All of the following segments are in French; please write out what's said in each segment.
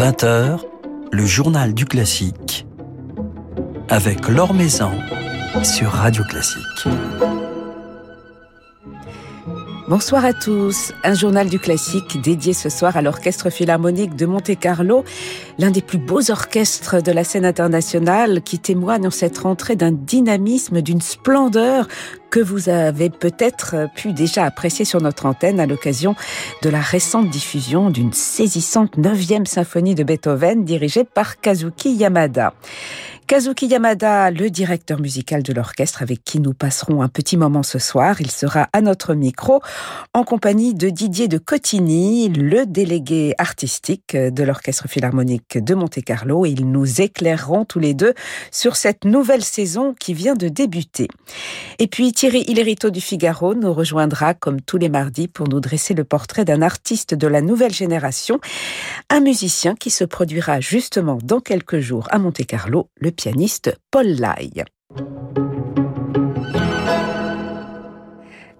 20h, le journal du classique avec Laure Maison sur Radio Classique. Bonsoir à tous. Un journal du classique dédié ce soir à l'Orchestre Philharmonique de Monte-Carlo, l'un des plus beaux orchestres de la scène internationale qui témoigne en cette rentrée d'un dynamisme, d'une splendeur que vous avez peut-être pu déjà apprécier sur notre antenne à l'occasion de la récente diffusion d'une saisissante neuvième symphonie de Beethoven dirigée par Kazuki Yamada. Kazuki Yamada, le directeur musical de l'orchestre avec qui nous passerons un petit moment ce soir. Il sera à notre micro en compagnie de Didier de Cotigny, le délégué artistique de l'orchestre philharmonique de Monte-Carlo. Ils nous éclaireront tous les deux sur cette nouvelle saison qui vient de débuter. Et puis Thierry Hillerito du Figaro nous rejoindra comme tous les mardis pour nous dresser le portrait d'un artiste de la nouvelle génération, un musicien qui se produira justement dans quelques jours à Monte-Carlo, le pianiste Paul Lai.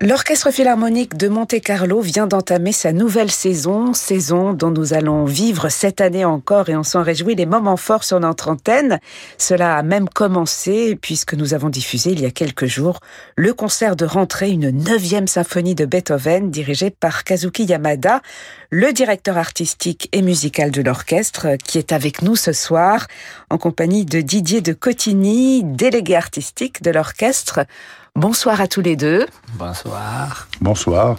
L'Orchestre philharmonique de Monte-Carlo vient d'entamer sa nouvelle saison, saison dont nous allons vivre cette année encore et on s'en réjouit les moments forts sur notre antenne. Cela a même commencé puisque nous avons diffusé il y a quelques jours le concert de rentrée, une neuvième symphonie de Beethoven dirigée par Kazuki Yamada, le directeur artistique et musical de l'orchestre qui est avec nous ce soir en compagnie de Didier de Cotigny, délégué artistique de l'orchestre. Bonsoir à tous les deux. Bonsoir. Bonsoir.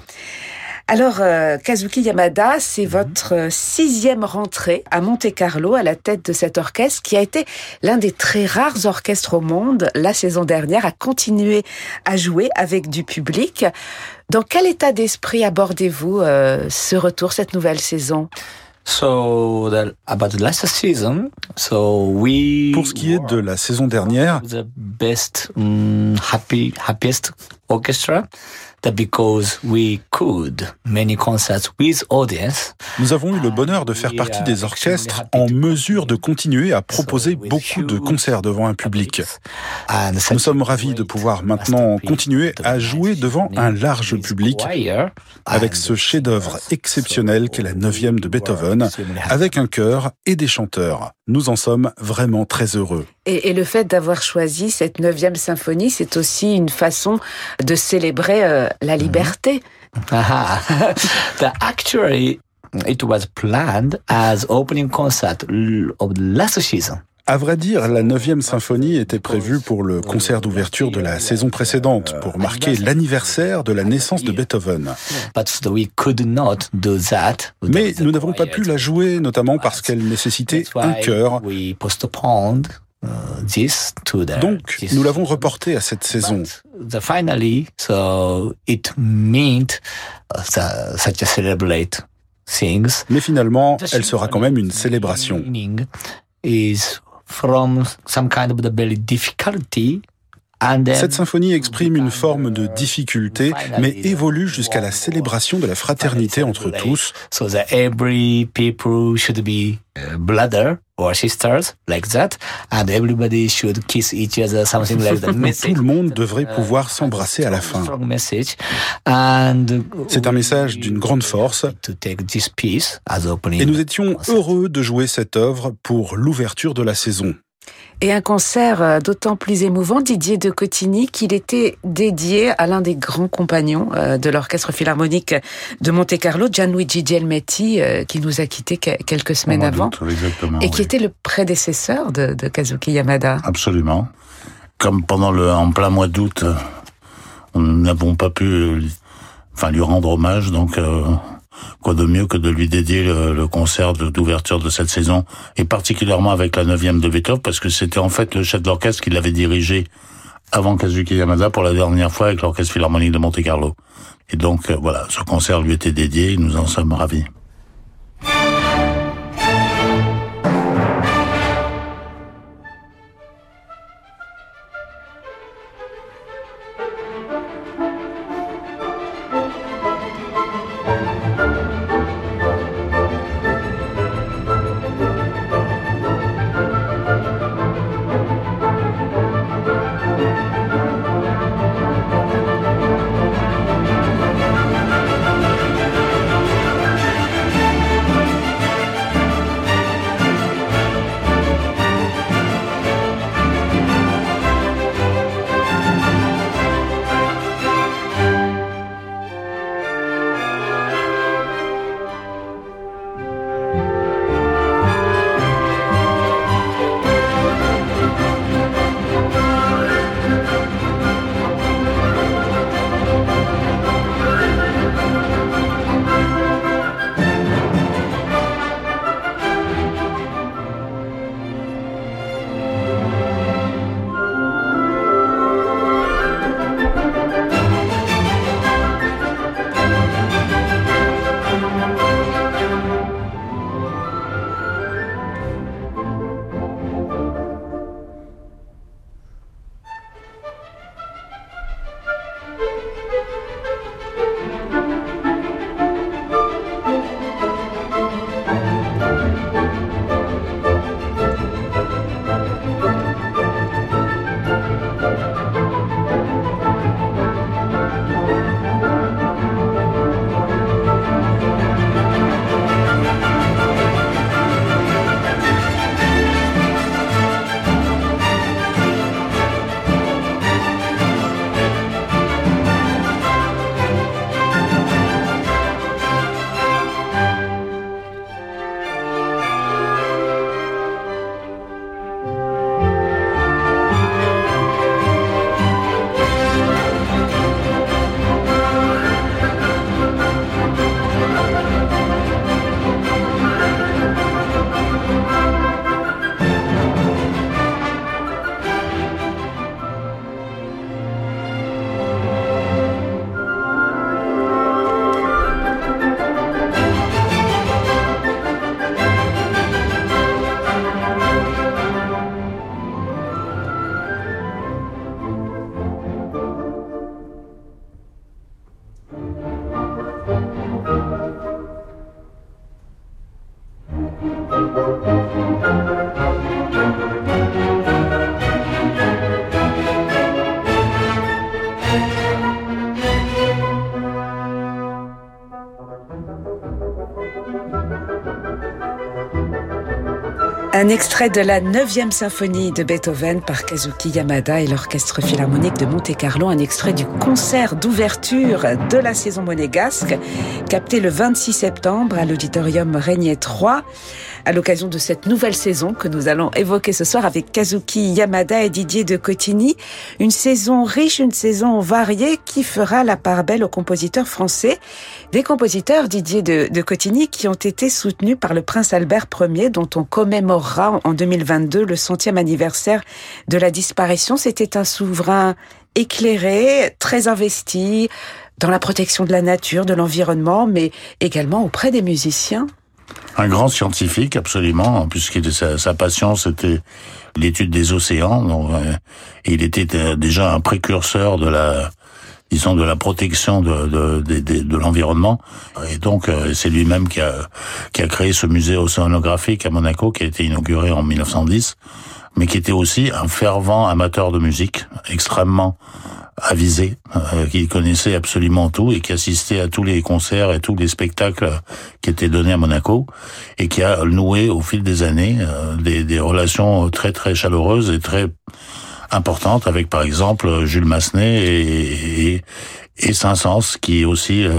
Alors, euh, Kazuki Yamada, c'est votre sixième rentrée à Monte-Carlo à la tête de cet orchestre qui a été l'un des très rares orchestres au monde la saison dernière à continuer à jouer avec du public. Dans quel état d'esprit abordez-vous euh, ce retour, cette nouvelle saison? So the, about the last season, so we Pour ce qui est de la saison dernière, the best um, happy happiest orchestra that because we could many concerts with audience. nous avons eu le bonheur de faire partie des orchestres en mesure de continuer à proposer beaucoup de concerts devant un public. Nous sommes ravis de pouvoir maintenant continuer à jouer devant un large public avec ce chef-d'œuvre exceptionnel qu'est la neuvième de Beethoven, avec un chœur et des chanteurs. Nous en sommes vraiment très heureux. Et, et le fait d'avoir choisi cette neuvième symphonie, c'est aussi une façon de célébrer euh, la liberté. the actually it was planned as opening concert of the last season. À vrai dire, la neuvième symphonie était prévue pour le concert d'ouverture de la saison précédente, pour marquer l'anniversaire de la naissance de Beethoven. Mais nous n'avons pas pu la jouer, notamment parce qu'elle nécessitait un chœur. Uh. Donc, nous l'avons reporté à cette saison. Uh, things. Mais finalement, elle sera quand même une célébration. From some kind of the very difficulty. Cette symphonie exprime une forme de difficulté, mais évolue jusqu'à la célébration de la fraternité entre tous. so that every people should be brother or sisters like that, and everybody should kiss each other, something like that. Tout le monde devrait pouvoir s'embrasser à la fin. Strong message, and C'est un message d'une grande force, to take this piece as opening. et nous étions heureux de jouer cette œuvre pour l'ouverture de la saison. Et un concert euh, d'autant plus émouvant, Didier de Cotigny, qu'il était dédié à l'un des grands compagnons euh, de l'Orchestre Philharmonique de Monte-Carlo, Gianluigi Gelmetti, euh, qui nous a quittés que- quelques semaines avant, exactement. et qui était le prédécesseur de, de Kazuki Yamada. Absolument. Comme pendant le, en plein mois d'août, nous n'avons pas pu, enfin, lui rendre hommage, donc, euh, quoi de mieux que de lui dédier le, le concert d'ouverture de cette saison, et particulièrement avec la neuvième de Beethoven, parce que c'était en fait le chef d'orchestre qui l'avait dirigé avant Kazuki Yamada pour la dernière fois avec l'Orchestre Philharmonique de Monte-Carlo. Et donc, euh, voilà, ce concert lui était dédié, et nous en sommes ravis. Extrait de la 9e symphonie de Beethoven par Kazuki Yamada et l'Orchestre Philharmonique de Monte-Carlo, un extrait du concert d'ouverture de la saison monégasque, capté le 26 septembre à l'auditorium Régnier 3 à l'occasion de cette nouvelle saison que nous allons évoquer ce soir avec Kazuki Yamada et Didier de Cotigny. Une saison riche, une saison variée qui fera la part belle aux compositeurs français. Des compositeurs, Didier de, de Cotigny, qui ont été soutenus par le prince Albert Ier, dont on commémorera en 2022 le centième anniversaire de la disparition. C'était un souverain éclairé, très investi dans la protection de la nature, de l'environnement, mais également auprès des musiciens. Un grand scientifique, absolument, puisque sa, sa passion, c'était l'étude des océans. Donc, euh, il était euh, déjà un précurseur de la, disons, de la protection de, l'environnement. Et donc, euh, c'est lui-même qui a créé ce musée océanographique à Monaco, qui a été inauguré en 1910, mais qui était aussi un fervent amateur de musique, extrêmement avisé, euh, qui connaissait absolument tout et qui assistait à tous les concerts et tous les spectacles qui étaient donnés à Monaco et qui a noué au fil des années euh, des, des, relations très très chaleureuses et très importantes avec par exemple Jules Massenet et, et, et Saint-Saëns qui aussi euh,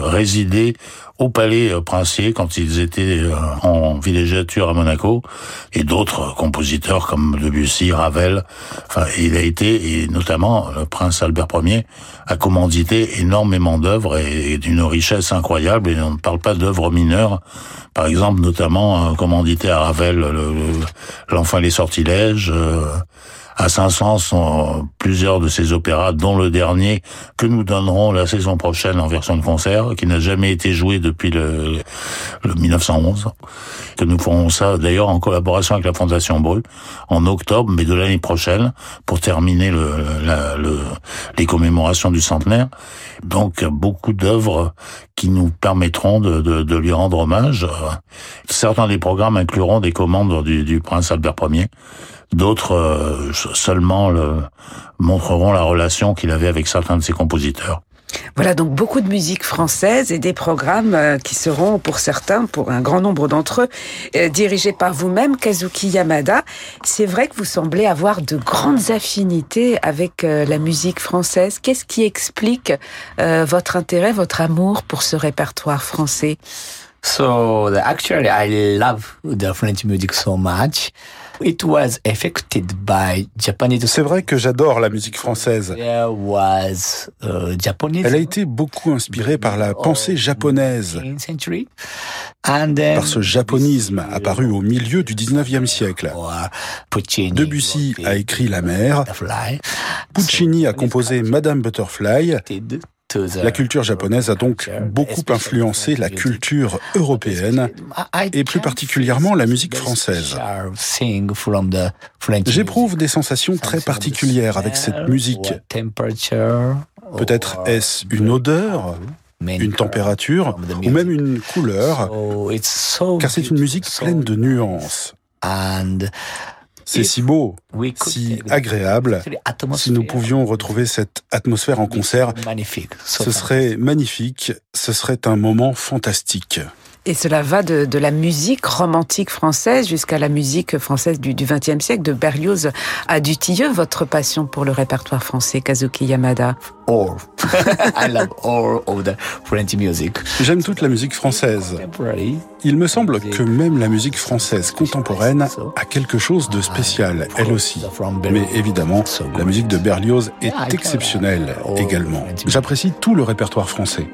résidait au Palais euh, Princier quand ils étaient euh, en villégiature à Monaco, et d'autres compositeurs comme Debussy, Ravel. Enfin, il a été, et notamment le prince Albert Ier, a commandité énormément d'œuvres et, d'une richesse incroyable, et on ne parle pas d'œuvres mineures. Par exemple, notamment commandité à Ravel, L'Enfant et les sortilèges, à Saint-Saëns plusieurs de ces opéras, dont le dernier que nous donnerons la saison prochaine en version de concert, qui n'a jamais été joué depuis le, le 1911. Que nous ferons ça d'ailleurs en collaboration avec la Fondation Bru en octobre, mais de l'année prochaine, pour terminer le, le, les commémorations du centenaire. Donc beaucoup d'œuvres qui nous permettront de, de, de, lui rendre hommage. Certains des programmes incluront des commandes du, du prince Albert Ier D'autres euh, seulement le, montreront la relation qu'il avait avec certains de ses compositeurs. Voilà donc beaucoup de musique française et des programmes euh, qui seront pour certains, pour un grand nombre d'entre eux, euh, dirigés par vous-même, Kazuki Yamada. C'est vrai que vous semblez avoir de grandes affinités avec la musique française. Qu'est-ce qui explique votre intérêt, votre amour pour ce répertoire français? So actually, I love the French music so much. It was affected by Japanese. C'est vrai que j'adore la musique française. There was, uh, Japanese Elle a été beaucoup inspirée par la pensée japonaise, And then, par ce japonisme apparu au milieu du 19e siècle. Debussy a écrit La mer, Puccini a composé Madame Butterfly, la culture japonaise a donc beaucoup influencé la culture européenne et plus particulièrement la musique française. J'éprouve des sensations très particulières avec cette musique. Peut-être est-ce une odeur une température ou même une couleur, car c'est une musique pleine de nuances. C'est si beau, si agréable. Si nous pouvions retrouver cette atmosphère en concert, ce serait magnifique, ce serait un moment fantastique. Et cela va de, de, la musique romantique française jusqu'à la musique française du XXe siècle, de Berlioz à Dutilleux. Votre passion pour le répertoire français, Kazuki Yamada All. I love all of the French music. J'aime toute la musique française. Il me semble que même la musique française contemporaine a quelque chose de spécial, elle aussi. Mais évidemment, la musique de Berlioz est exceptionnelle également. J'apprécie tout le répertoire français.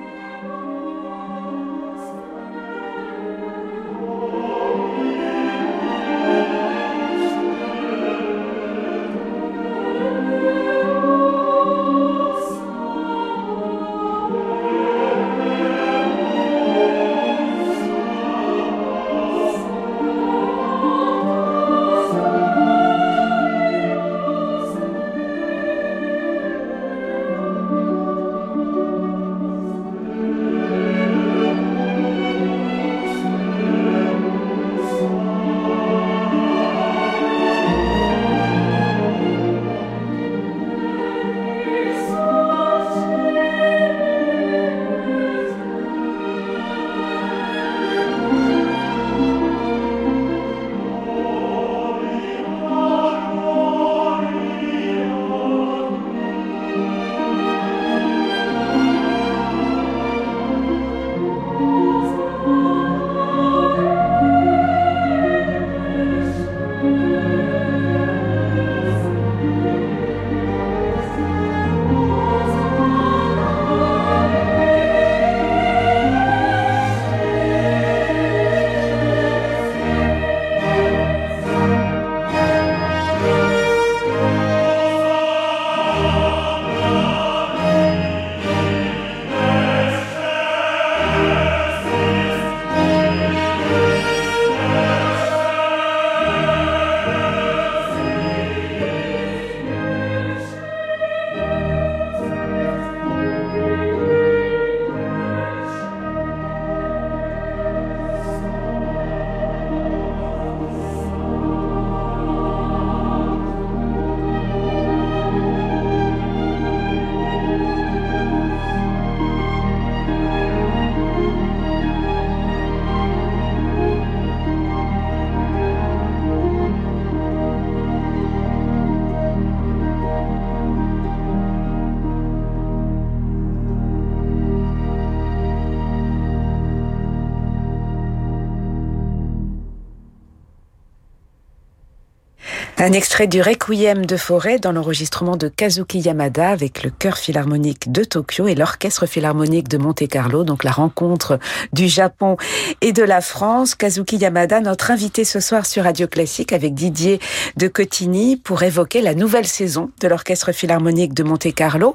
Un extrait du Requiem de Forêt dans l'enregistrement de Kazuki Yamada avec le chœur philharmonique de Tokyo et l'orchestre philharmonique de Monte-Carlo, donc la rencontre du Japon et de la France. Kazuki Yamada, notre invité ce soir sur Radio Classique avec Didier de Cotigny pour évoquer la nouvelle saison de l'orchestre philharmonique de Monte-Carlo.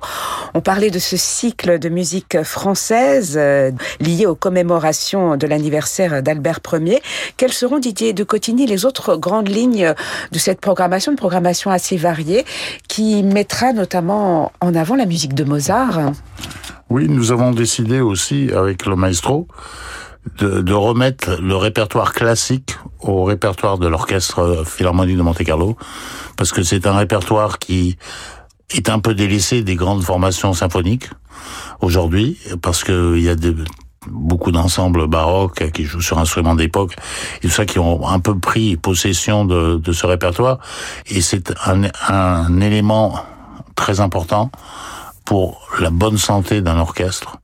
On parlait de ce cycle de musique française euh, lié aux commémorations de l'anniversaire d'Albert Ier. Quelles seront, Didier de Cotigny, les autres grandes lignes de cette programmation programmation, une programmation assez variée qui mettra notamment en avant la musique de Mozart. Oui, nous avons décidé aussi avec le maestro de, remettre le répertoire classique au répertoire de l'orchestre philharmonique de Monte-Carlo, parce que c'est un répertoire qui est un peu délaissé des grandes formations symphoniques aujourd'hui, parce qu'il y a des, beaucoup d'ensembles baroques qui jouent sur instruments d'époque et tout ça qui ont un peu pris possession de, de ce répertoire. Et c'est un, un élément très important pour la bonne santé d'un orchestre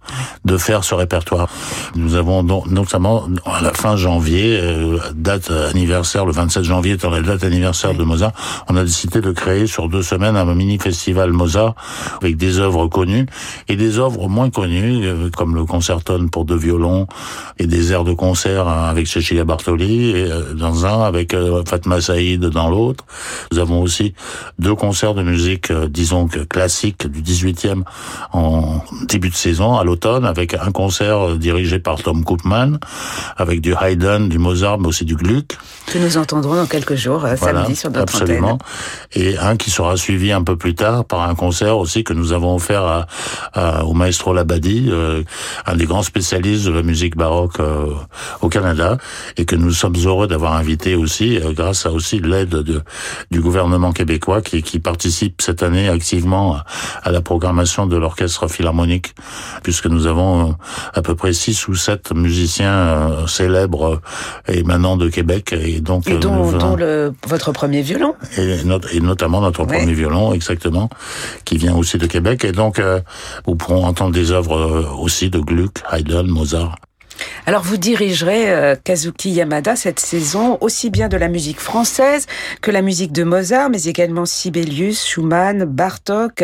de faire ce répertoire. Nous avons notamment à la fin janvier, euh, date anniversaire, le 27 janvier étant la date anniversaire de Mozart, on a décidé de créer sur deux semaines un mini festival Mozart avec des œuvres connues et des œuvres moins connues euh, comme le concertone pour deux violons et des airs de concert avec Cecilia Bartoli euh, dans un avec Fatma Saïd dans l'autre. Nous avons aussi deux concerts de musique disons que classique du 18e en début de saison, à l'automne, avec un concert dirigé par Tom Koopman, avec du Haydn, du Mozart, mais aussi du Gluck. Que nous entendrons dans quelques jours, euh, samedi, sur notre absolument. Et un qui sera suivi un peu plus tard par un concert aussi que nous avons offert à, au maestro Labadi, euh, un des grands spécialistes de la musique baroque euh, au Canada, et que nous sommes heureux d'avoir invité aussi, grâce à aussi l'aide du gouvernement québécois qui, qui participe cette année activement à la programmation de l'orchestre philharmonique, puisque nous avons euh, à peu près six ou sept musiciens euh, célèbres émanant de Québec. Et donc, et dont, dont le, votre premier violon. Et, et notamment notre premier violon, exactement, qui vient aussi de Québec. Et donc, euh, vous pourrons entendre des œuvres aussi de Gluck, Haydn, Mozart. Alors vous dirigerez euh, Kazuki Yamada cette saison aussi bien de la musique française que la musique de Mozart, mais également Sibelius, Schumann, Bartok,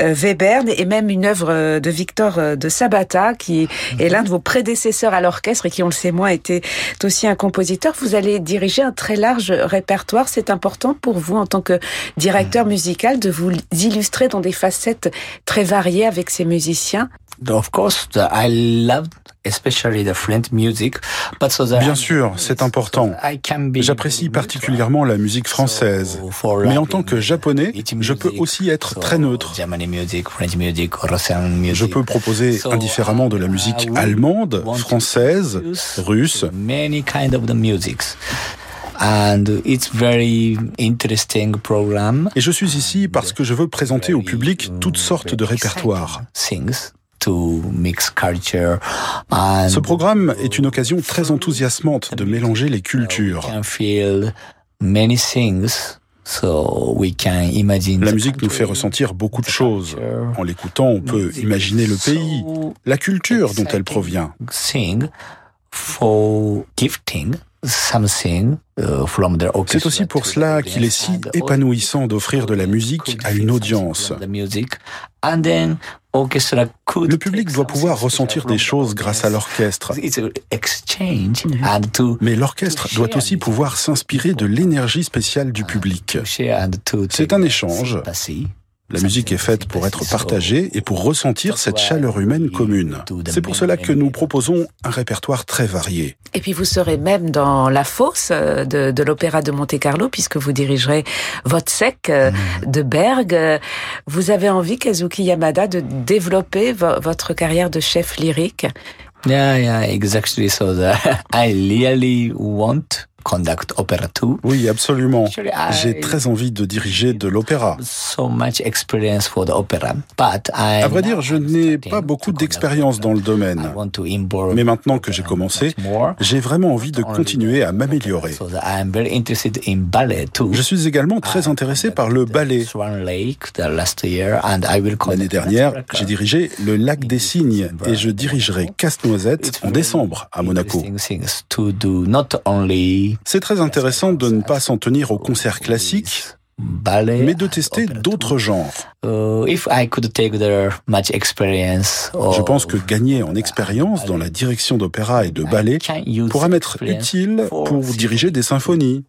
euh, Webern et même une œuvre euh, de Victor de Sabata qui est l'un de vos prédécesseurs à l'orchestre et qui, on le sait moins, était aussi un compositeur. Vous allez diriger un très large répertoire. C'est important pour vous en tant que directeur musical de vous illustrer dans des facettes très variées avec ces musiciens. Of course, I love especially the French music, but so Bien sûr, c'est important. J'apprécie particulièrement la musique française, mais en tant que japonais, je peux aussi être très neutre. Je peux proposer indifféremment de la musique allemande, française, russe. And it's very interesting program. Et je suis ici parce que je veux présenter au public toutes sortes de répertoires. Ce programme est une occasion très enthousiasmante de mélanger les cultures. La musique nous fait ressentir beaucoup de choses. En l'écoutant, on peut imaginer le pays, la culture dont elle provient. Euh, C'est aussi pour cela qu'il est si épanouissant d'offrir de la musique à une audience. Le public doit pouvoir ressentir des choses grâce à l'orchestre. Mais l'orchestre doit aussi pouvoir s'inspirer de l'énergie spéciale du public. C'est un échange. La musique est faite pour être partagée et pour ressentir cette chaleur humaine commune. C'est pour cela que nous proposons un répertoire très varié. Et puis vous serez même dans la fosse euh, de, l'Opéra de Monte-Carlo puisque vous dirigerez Votsek euh, mm. de Berg. Vous avez envie, Kazuki Yamada, de développer votre carrière de chef lyrique? Yeah, yeah, exactly. So I really want conduct opera. Oui, absolument. J'ai très envie de diriger de l'opéra. So much experience for the opera, but I à vrai dire, je n'ai pas beaucoup d'expérience dans le domaine. Mais maintenant que j'ai commencé, j'ai vraiment envie de continuer à m'améliorer. Je suis également très intéressé par le ballet. L'année dernière, j'ai dirigé le Lac des Cygnes et je dirigerai Casse-Noisette en décembre à Monaco. C'est très intéressant de ne pas s'en tenir au concert classique, mais de tester d'autres genres. Je pense que gagner en expérience dans la direction d'opéra et de ballet pourra m'être utile pour diriger des symphonies.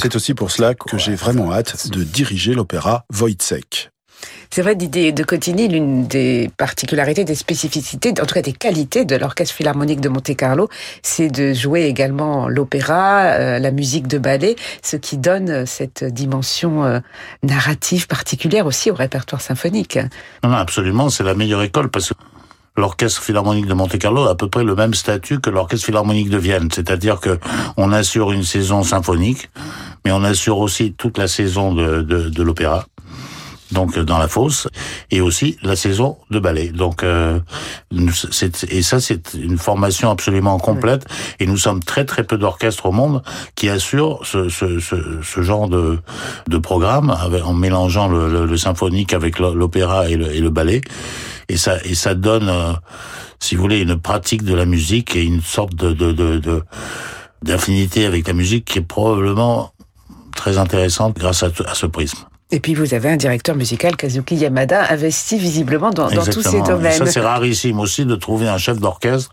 C'est aussi pour cela que j'ai vraiment hâte de diriger l'opéra Wojciech. C'est vrai, Didier de Cotigny, l'une des particularités, des spécificités, en tout cas des qualités de l'Orchestre Philharmonique de Monte-Carlo, c'est de jouer également l'opéra, euh, la musique de ballet, ce qui donne cette dimension euh, narrative particulière aussi au répertoire symphonique. Non, absolument, c'est la meilleure école parce que l'orchestre philharmonique de Monte-Carlo a à peu près le même statut que l'orchestre philharmonique de Vienne, c'est-à-dire que on assure une saison symphonique, mais on assure aussi toute la saison de, de, de l'opéra donc dans la fosse, et aussi la saison de ballet. Donc, euh, et ça, c'est une formation absolument complète. Et nous sommes très très peu d'orchestres au monde qui assurent ce, ce, ce, ce genre de, de programme avec, en mélangeant le, le, symphonique avec l'opéra et le, et le, ballet. Et ça, et ça donne, euh, si vous voulez, une pratique de la musique et une sorte de, de, de, d'affinité avec la musique qui est probablement très intéressante grâce à, à ce prisme. Et puis vous avez un directeur musical, Kazuki Yamada, investi visiblement dans, dans tous ces domaines. ça c'est rarissime aussi de trouver un chef d'orchestre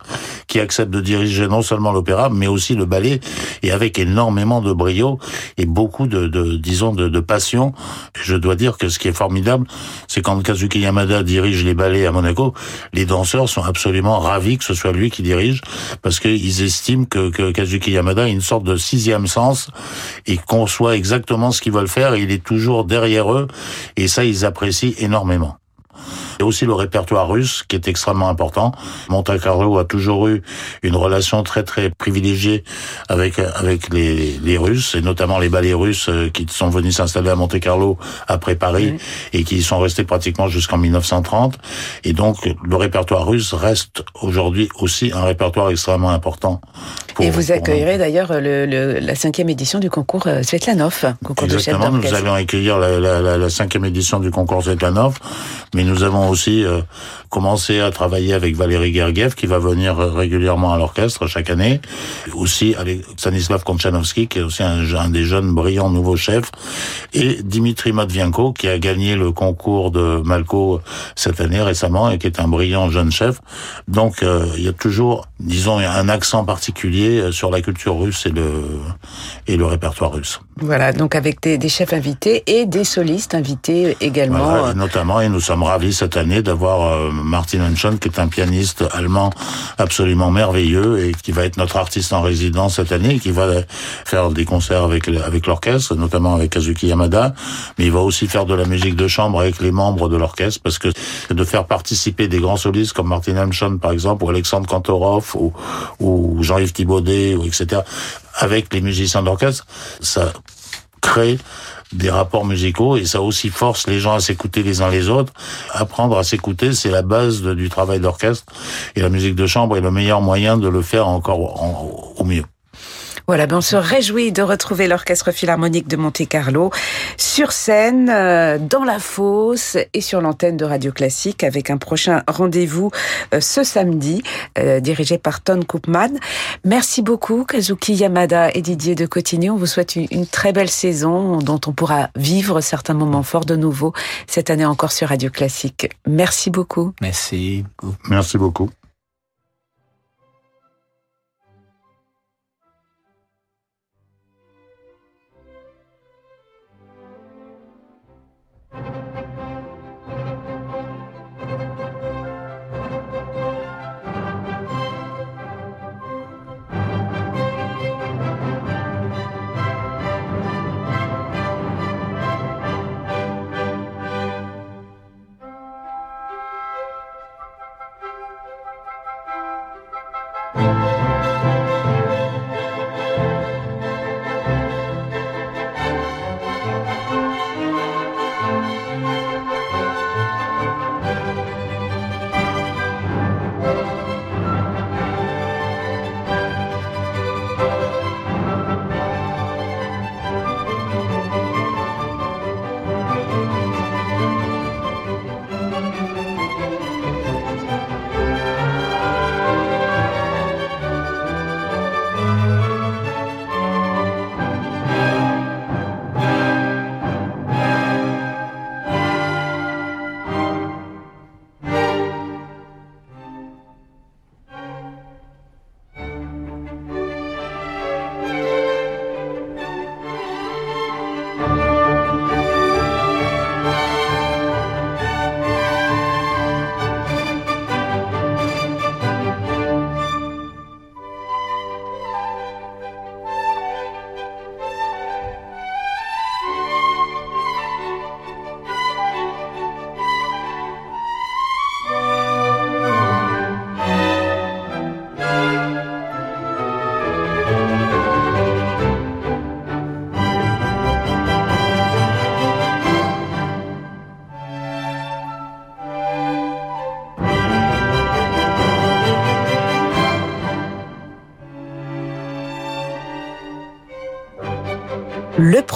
qui accepte de diriger non seulement l'opéra, mais aussi le ballet, et avec énormément de brio et beaucoup de, de disons, de, de, passion. Je dois dire que ce qui est formidable, c'est quand Kazuki Yamada dirige les ballets à Monaco, les danseurs sont absolument ravis que ce soit lui qui dirige, parce qu'ils estiment que, que Kazuki Yamada a une sorte de sixième sens et conçoit exactement ce qu'ils veulent faire, et il est toujours derrière et ça, ils apprécient énormément. Et aussi le répertoire russe qui est extrêmement important. Monte Carlo a toujours eu une relation très très privilégiée avec avec les, les Russes et notamment les ballets russes euh, qui sont venus s'installer à Monte Carlo après Paris et qui y sont restés pratiquement jusqu'en 1930. Et donc le répertoire russe reste aujourd'hui aussi un répertoire extrêmement important. et vous accueillerez d'ailleurs le, le, la cinquième édition du concours euh, Svetlanov, concours Exactement, de nous allons accueillir la, la, la, cinquième édition du concours Svetlanov, mais nous avons aussi euh, commencé à travailler avec Valérie Gergiev, qui va venir régulièrement à l'orchestre chaque année. Aussi avec Stanislav Konchanovsky, qui est aussi un, un, des jeunes brillants nouveaux chefs. Et Dimitri Matvienko, qui a gagné le concours de Malko cette année récemment et qui est un brillant jeune chef. Donc euh, il y a toujours, disons, un accent particulier euh, sur la culture russe et le, et le répertoire russe. Voilà, donc avec des, des chefs invités et des solistes invités également. Voilà, et notamment, et nous sommes ravis cette d'avoir euh, Martin Henschon, qui est un pianiste allemand absolument merveilleux et qui va être notre artiste en résidence cette année, et qui va faire des concerts avec avec l'orchestre, notamment avec Kazuki Yamada, mais il va aussi faire de la musique de chambre avec les membres de l'orchestre, parce que de faire participer des grands solistes comme Martin Henschon, par exemple, ou Alexandre Kantorov, ou, ou Jean-Yves Thibaudet, ou etc., avec les musiciens d'orchestre, ça crée des rapports musicaux et ça aussi force les gens à s'écouter les uns les autres. Apprendre à s'écouter, c'est la base du travail d'orchestre et la musique de chambre est le meilleur moyen de le faire encore au mieux. Voilà, ben on se réjouit de retrouver l'Orchestre Philharmonique de Monte-Carlo sur scène, euh, dans la fosse et sur l'antenne de Radio Classique avec un prochain rendez-vous euh, ce samedi, euh, dirigé par Ton Koopman. Merci beaucoup, Kazuki Yamada et Didier de Cotigny. On vous souhaite une très belle saison dont on pourra vivre certains moments forts de nouveau cette année encore sur Radio Classique. Merci beaucoup. Merci. Merci beaucoup.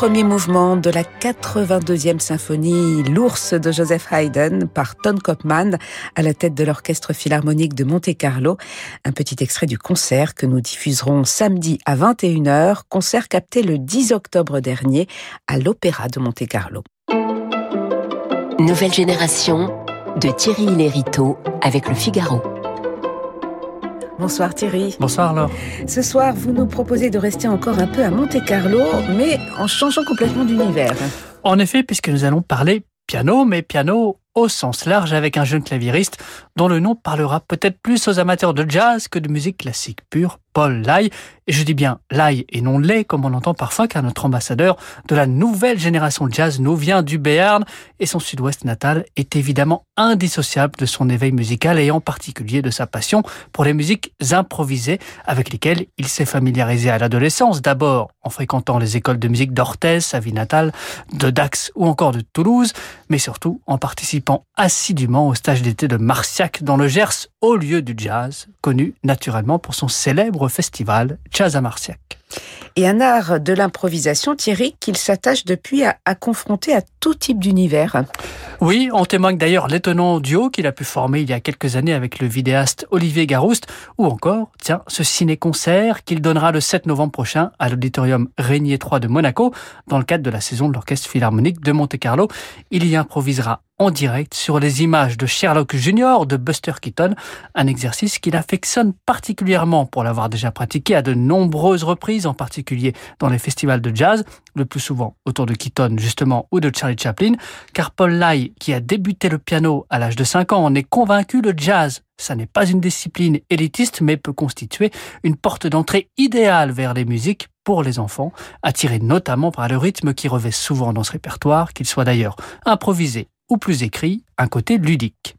Premier mouvement de la 82e symphonie L'ours de Joseph Haydn par Ton Kopman à la tête de l'orchestre philharmonique de Monte-Carlo. Un petit extrait du concert que nous diffuserons samedi à 21h, concert capté le 10 octobre dernier à l'Opéra de Monte-Carlo. Nouvelle génération de Thierry Lériteau avec le Figaro. Bonsoir Thierry. Bonsoir Laure. Ce soir, vous nous proposez de rester encore un peu à Monte-Carlo, mais en changeant complètement d'univers. En effet, puisque nous allons parler piano, mais piano au sens large avec un jeune claviériste dont le nom parlera peut-être plus aux amateurs de jazz que de musique classique pure, Paul Lai. Et je dis bien Lai et non Lay, comme on entend parfois, car notre ambassadeur de la nouvelle génération jazz nous vient du Béarn et son sud-ouest natal est évidemment indissociable de son éveil musical et en particulier de sa passion pour les musiques improvisées avec lesquelles il s'est familiarisé à l'adolescence, d'abord en fréquentant les écoles de musique d'Orthez, sa vie natale, de Dax ou encore de Toulouse, mais surtout en participant assidûment au stage d'été de Dans le Gers, au lieu du jazz, connu naturellement pour son célèbre festival Jazz à Marciac. Et un art de l'improvisation, Thierry, qu'il s'attache depuis à, confronter à tout type d'univers. Oui, on témoigne d'ailleurs l'étonnant duo qu'il a pu former il y a quelques années avec le vidéaste Olivier Garouste, ou encore, tiens, ce ciné-concert qu'il donnera le 7 novembre prochain à l'auditorium Régnier 3 de Monaco, dans le cadre de la saison de l'Orchestre Philharmonique de Monte-Carlo. Il y improvisera en direct sur les images de Sherlock Jr. de Buster Keaton, un exercice qu'il affectionne particulièrement pour l'avoir déjà pratiqué à de nombreuses reprises, en particulier dans les festivals de jazz, le plus souvent autour de Keaton justement ou de Charlie Chaplin, car Paul Lai, qui a débuté le piano à l'âge de 5 ans, en est convaincu le jazz ça n'est pas une discipline élitiste, mais peut constituer une porte d'entrée idéale vers les musiques pour les enfants, attirés notamment par le rythme qui revêt souvent dans ce répertoire, qu'il soit d'ailleurs improvisé ou plus écrit, un côté ludique.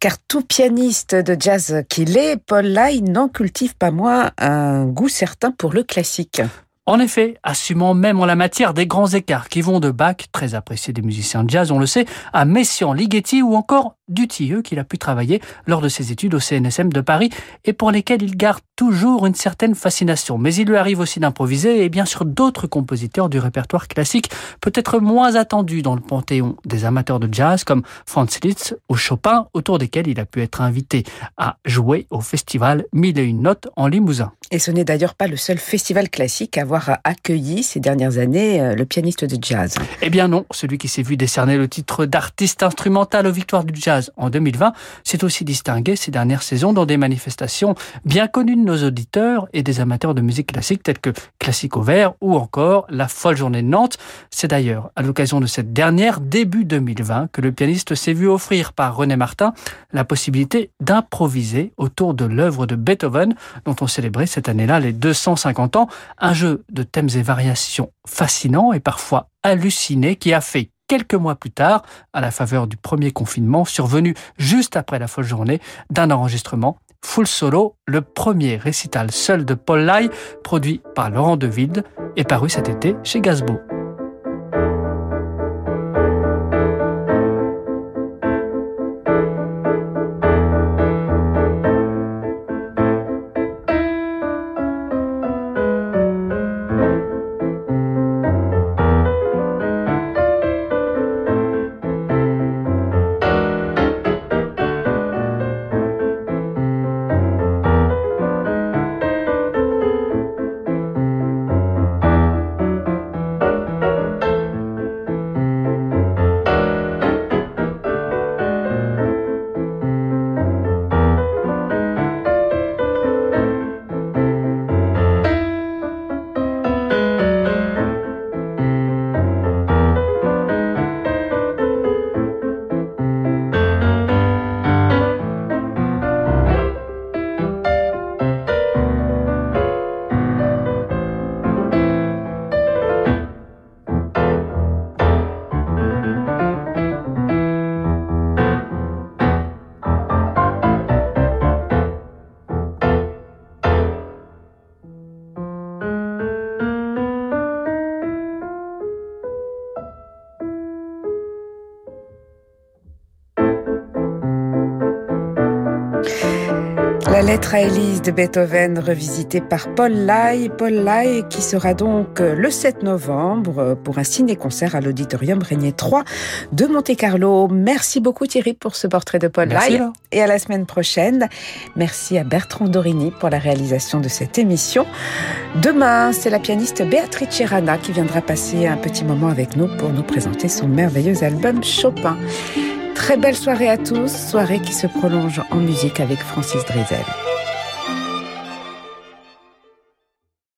Car tout pianiste de jazz qu'il est, Paul Lai n'en cultive pas moins un goût certain pour le classique. En effet, assumant même en la matière des grands écarts qui vont de Bach, très apprécié des musiciens de jazz, on le sait, à Messiaen, Ligeti ou encore Dutilleux qu'il a pu travailler lors de ses études au CNSM de Paris et pour lesquels il garde toujours une certaine fascination. Mais il lui arrive aussi d'improviser et bien sûr d'autres compositeurs du répertoire classique peut-être moins attendus dans le panthéon des amateurs de jazz comme Franz Liszt ou Chopin autour desquels il a pu être invité à jouer au festival Mille et une notes en Limousin. Et ce n'est d'ailleurs pas le seul festival classique à avoir accueilli ces dernières années euh, le pianiste de jazz. Eh bien non, celui qui s'est vu décerner le titre d'artiste instrumental aux victoires du jazz en 2020 s'est aussi distingué ces dernières saisons dans des manifestations bien connues de nos auditeurs et des amateurs de musique classique telles que Classique au vert ou encore La folle journée de Nantes. C'est d'ailleurs à l'occasion de cette dernière, début 2020, que le pianiste s'est vu offrir par René Martin la possibilité d'improviser autour de l'œuvre de Beethoven dont on célébrait cette année-là les 250 ans, un jeu de thèmes et variations fascinants et parfois hallucinés qui a fait quelques mois plus tard, à la faveur du premier confinement survenu juste après la folle journée, d'un enregistrement Full Solo, le premier récital seul de Paul Lai, produit par Laurent Deville, est paru cet été chez Gazbo. Lettre à Élise de Beethoven revisitée par Paul Lai. Paul Lai qui sera donc euh, le 7 novembre euh, pour un ciné-concert à l'Auditorium Régnier 3 de Monte-Carlo. Merci beaucoup Thierry pour ce portrait de Paul Lai. Et à la semaine prochaine. Merci à Bertrand Dorini pour la réalisation de cette émission. Demain, c'est la pianiste Beatrice Rana qui viendra passer un petit moment avec nous pour nous présenter son merveilleux album Chopin. Très belle soirée à tous, soirée qui se prolonge en musique avec Francis Drezel.